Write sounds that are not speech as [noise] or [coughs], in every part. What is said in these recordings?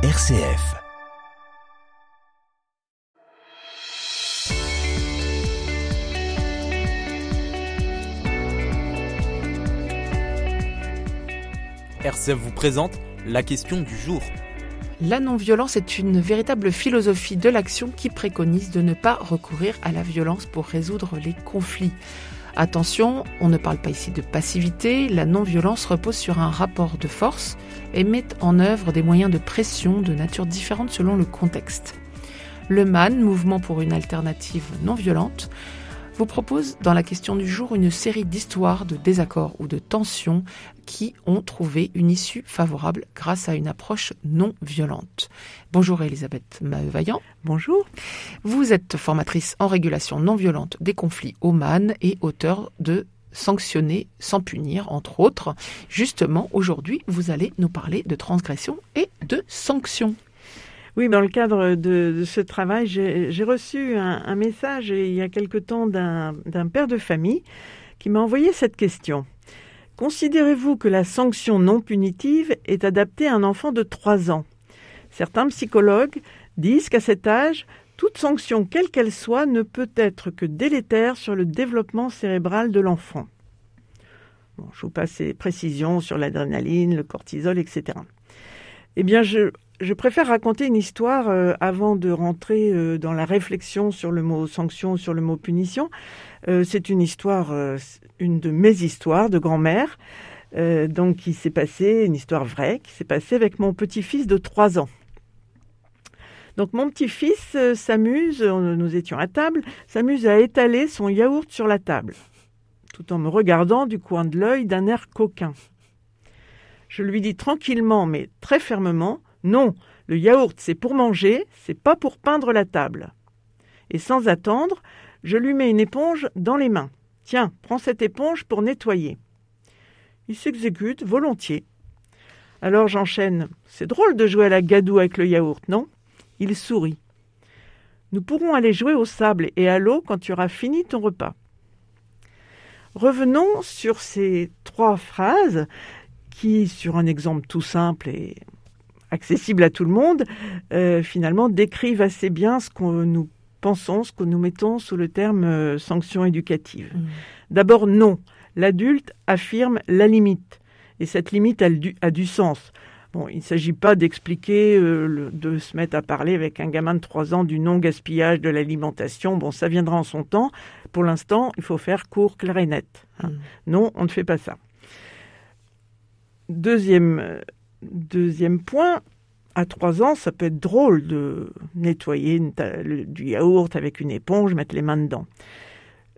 RCF. RCF vous présente la question du jour. La non-violence est une véritable philosophie de l'action qui préconise de ne pas recourir à la violence pour résoudre les conflits. Attention, on ne parle pas ici de passivité, la non-violence repose sur un rapport de force et met en œuvre des moyens de pression de nature différente selon le contexte. Le MAN, Mouvement pour une alternative non violente, vous propose dans la question du jour une série d'histoires de désaccords ou de tensions qui ont trouvé une issue favorable grâce à une approche non violente. Bonjour Elisabeth Maheu-Vaillant. Bonjour. Vous êtes formatrice en régulation non violente des conflits au MAN et auteur de Sanctionner sans punir, entre autres. Justement, aujourd'hui, vous allez nous parler de transgression et de sanctions. Oui, dans le cadre de, ce travail, j'ai reçu un, message il y a quelque temps d'un père de famille qui m'a envoyé cette question. Considérez-vous que la sanction non punitive est adaptée à un enfant de 3 ans? Certains psychologues disent qu'à cet âge, toute sanction, quelle qu'elle soit, ne peut être que délétère sur le développement cérébral de l'enfant. je vous passe ces précisions sur l'adrénaline, le cortisol, etc. Eh bien, je, je préfère raconter une histoire euh, avant de rentrer euh, dans la réflexion sur le mot sanction, sur le mot punition. Euh, c'est une histoire, une de mes histoires de grand-mère, donc qui s'est passée, une histoire vraie, qui s'est passée avec mon petit-fils de 3 ans. Donc mon petit-fils s'amuse, nous étions à table, s'amuse à étaler son yaourt sur la table, tout en me regardant du coin de l'œil d'un air coquin. Je lui dis tranquillement mais très fermement non, le yaourt, c'est pour manger, c'est pas pour peindre la table. Et sans attendre, je lui mets une éponge dans les mains. Tiens, prends cette éponge pour nettoyer. Il s'exécute volontiers. Alors j'enchaîne. C'est drôle de jouer à la gadoue avec le yaourt, non? Il sourit. Nous pourrons aller jouer au sable et à l'eau quand tu auras fini ton repas. Revenons sur ces trois phrases qui, sur un exemple tout simple et accessible à tout le monde, euh, finalement décrivent assez bien ce que nous pensons, ce que nous mettons sous le terme euh, sanction éducative. Mmh. D'abord, non. L'adulte affirme la limite. Et cette limite a du, a du sens. Bon, il ne s'agit pas d'expliquer, euh, de se mettre à parler avec un gamin de 3 ans du non-gaspillage de l'alimentation. Bon, ça viendra en son temps. Pour l'instant, il faut faire court, clair et net. Hein. Mmh. Non, on ne fait pas ça. Deuxième Deuxième point, à trois ans, ça peut être drôle de nettoyer du yaourt avec une éponge, mettre les mains dedans.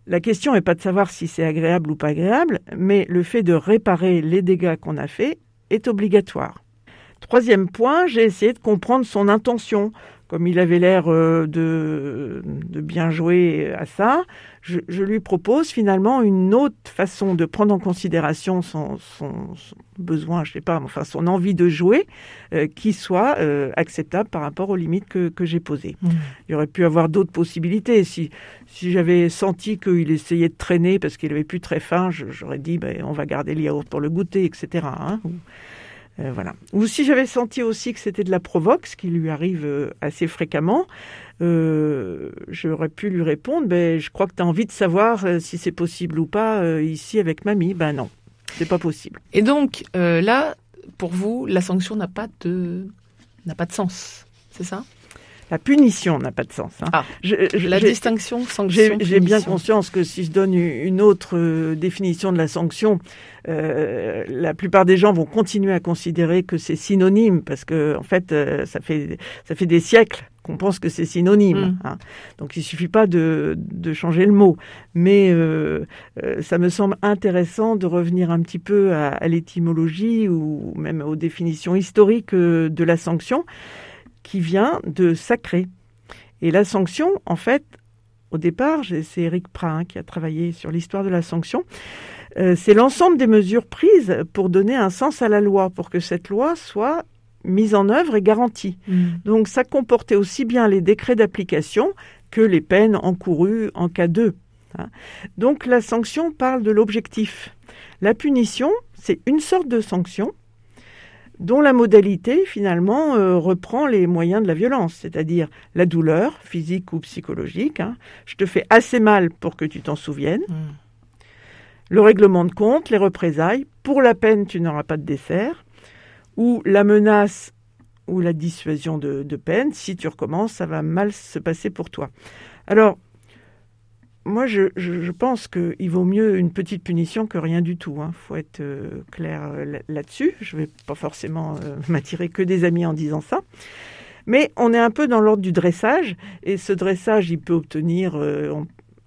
La question n'est pas de savoir si c'est agréable ou pas agréable, mais le fait de réparer les dégâts qu'on a faits est obligatoire. Troisième point, j'ai essayé de comprendre son intention comme il avait l'air euh, de, bien jouer à ça, je, lui propose finalement une autre façon de prendre en considération son, besoin, je sais pas, enfin son envie de jouer, euh, qui soit euh, acceptable par rapport aux limites que, j'ai posées. Mmh. Il y aurait pu avoir d'autres possibilités. Si, si j'avais senti qu'il essayait de traîner parce qu'il avait plus très faim, j'aurais dit ben, on va garder le yaourt pour le goûter, etc. Euh, voilà. Ou si j'avais senti aussi que c'était de la provoque, ce qui lui arrive euh, assez fréquemment, euh, j'aurais pu lui répondre ben, Je crois que tu as envie de savoir si c'est possible ou pas ici avec mamie. Ben non, c'est pas possible. Et donc, là, pour vous, la sanction n'a pas de, n'a pas de sens, c'est ça? La punition n'a pas de sens. Hein. Ah, la distinction sanction. J'ai bien conscience que si je donne une autre définition de la sanction, euh, la plupart des gens vont continuer à considérer que c'est synonyme parce que en fait euh, ça fait ça fait des siècles qu'on pense que c'est synonyme. Mm. Hein. Donc il suffit pas de, de changer le mot, mais euh, ça me semble intéressant de revenir un petit peu à, à l'étymologie ou même aux définitions historiques de la sanction qui vient de sacré. Et la sanction, en fait, au départ, c'est Eric Prat qui a travaillé sur l'histoire de la sanction. Euh, c'est l'ensemble des mesures prises pour donner un sens à la loi, pour que cette loi soit mise en œuvre et garantie. Mm. Donc ça comportait aussi bien les décrets d'application que les peines encourues en cas de. Hein. Donc la sanction parle de l'objectif. La punition, c'est une sorte de sanction, dont la modalité finalement euh, reprend les moyens de la violence, c'est-à-dire la douleur physique ou psychologique. Hein. Je te fais assez mal pour que tu t'en souviennes. Mmh. Le règlement de compte, les représailles. Pour la peine, tu n'auras pas de dessert. Ou la menace ou la dissuasion de, de peine. Si tu recommences, ça va mal se passer pour toi. Alors, moi, je, pense qu'il vaut mieux une petite punition que rien du tout. Il hein. faut être euh, clair euh, là-dessus. Je ne vais pas forcément euh, [laughs] m'attirer que des amis en disant ça. Mais on est un peu dans l'ordre du dressage. Et ce dressage, il peut obtenir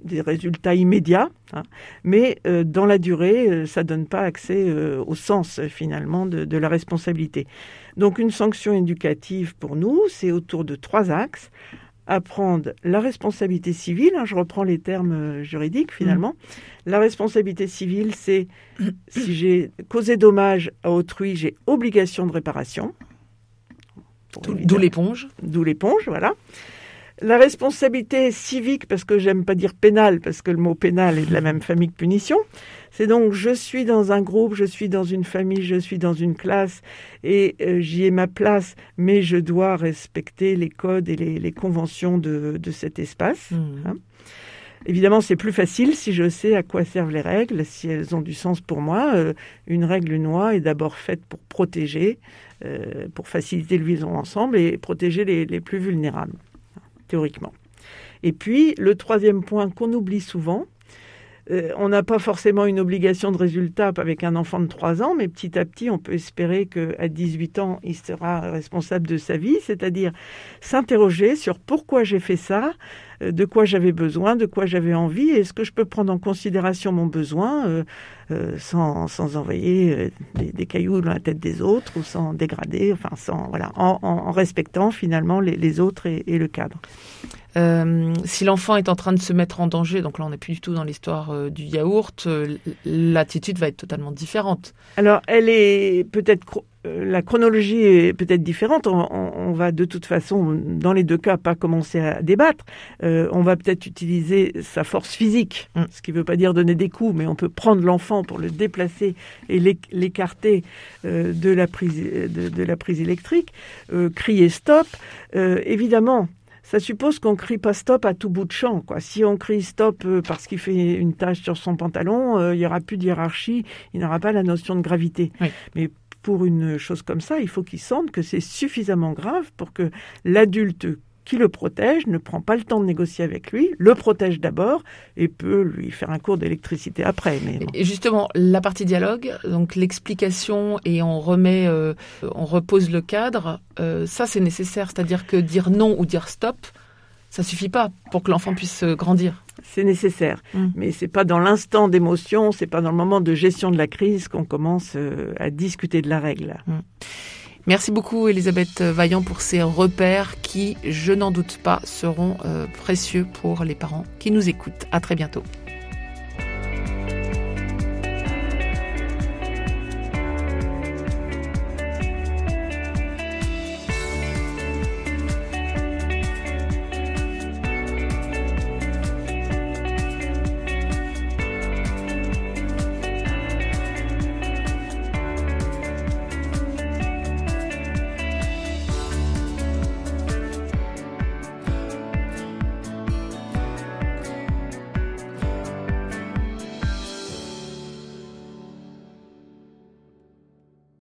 des résultats immédiats. Hein. mais dans la durée, ça ne donne pas accès au sens, finalement, de la responsabilité. Donc une sanction éducative, pour nous, c'est autour de trois axes apprendre la responsabilité civile, hein, je reprends les termes euh, juridiques finalement. La responsabilité civile, c'est [coughs] si j'ai causé dommage à autrui, j'ai obligation de réparation. D'où l'éponge. D'où l'éponge, voilà. La responsabilité civique, parce que j'aime pas dire pénale, parce que le mot pénal est de la même famille que punition, c'est donc je suis dans un groupe, je suis dans une famille, je suis dans une classe et euh, j'y ai ma place, mais je dois respecter les codes et les, conventions de, cet espace. Mmh. Hein. Évidemment, c'est plus facile si je sais à quoi servent les règles, si elles ont du sens pour moi. Euh, une règle, une loi est d'abord faite pour protéger, euh, pour faciliter le vivre ensemble et protéger les, les plus vulnérables, théoriquement. Et puis, le troisième point qu'on oublie souvent, euh, on n'a pas forcément une obligation de résultat avec un enfant de 3 ans, mais petit à petit, on peut espérer qu'à 18 ans, il sera responsable de sa vie, c'est-à-dire s'interroger sur pourquoi j'ai fait ça, de quoi j'avais besoin, de quoi j'avais envie, est-ce que je peux prendre en considération mon besoin euh, sans, envoyer des, cailloux dans la tête des autres ou sans dégrader, enfin sans voilà, en, respectant finalement les, autres et le cadre? Euh, si l'enfant est en train de se mettre en danger, donc là on n'est plus du tout dans l'histoire euh, du yaourt, euh, l'attitude va être totalement différente. Alors elle est peut-être la chronologie est peut-être différente. On, va de toute façon, dans les deux cas, pas commencer à débattre. on va peut-être utiliser sa force physique, mm. ce qui ne veut pas dire donner des coups, mais on peut prendre l'enfant pour le déplacer et l'écarter de la prise de, de, la prise électrique, crier stop. évidemment, ça suppose qu'on crie pas stop à tout bout de champ. Quoi. Si on crie stop euh, parce qu'il fait une tâche sur son pantalon, euh, il n'y aura plus de hiérarchie, il n'aura pas la notion de gravité. Mais pour une chose comme ça, il faut qu'il sente que c'est suffisamment grave pour que l'adulte qui le protège ne prend pas le temps de négocier avec lui, le protège d'abord et peut lui faire un cours d'électricité après. Mais Et justement, la partie dialogue, donc l'explication et on remet, euh, on repose le cadre, euh, ça c'est nécessaire. C'est-à-dire que dire non ou dire stop, ça suffit pas pour que l'enfant puisse euh, grandir. C'est nécessaire, mmh. mais c'est pas dans l'instant d'émotion, c'est pas dans le moment de gestion de la crise qu'on commence à discuter de la règle. Mmh. Merci beaucoup Elisabeth Vaillant pour ces repères qui, je n'en doute pas, seront euh, précieux pour les parents qui nous écoutent. À très bientôt.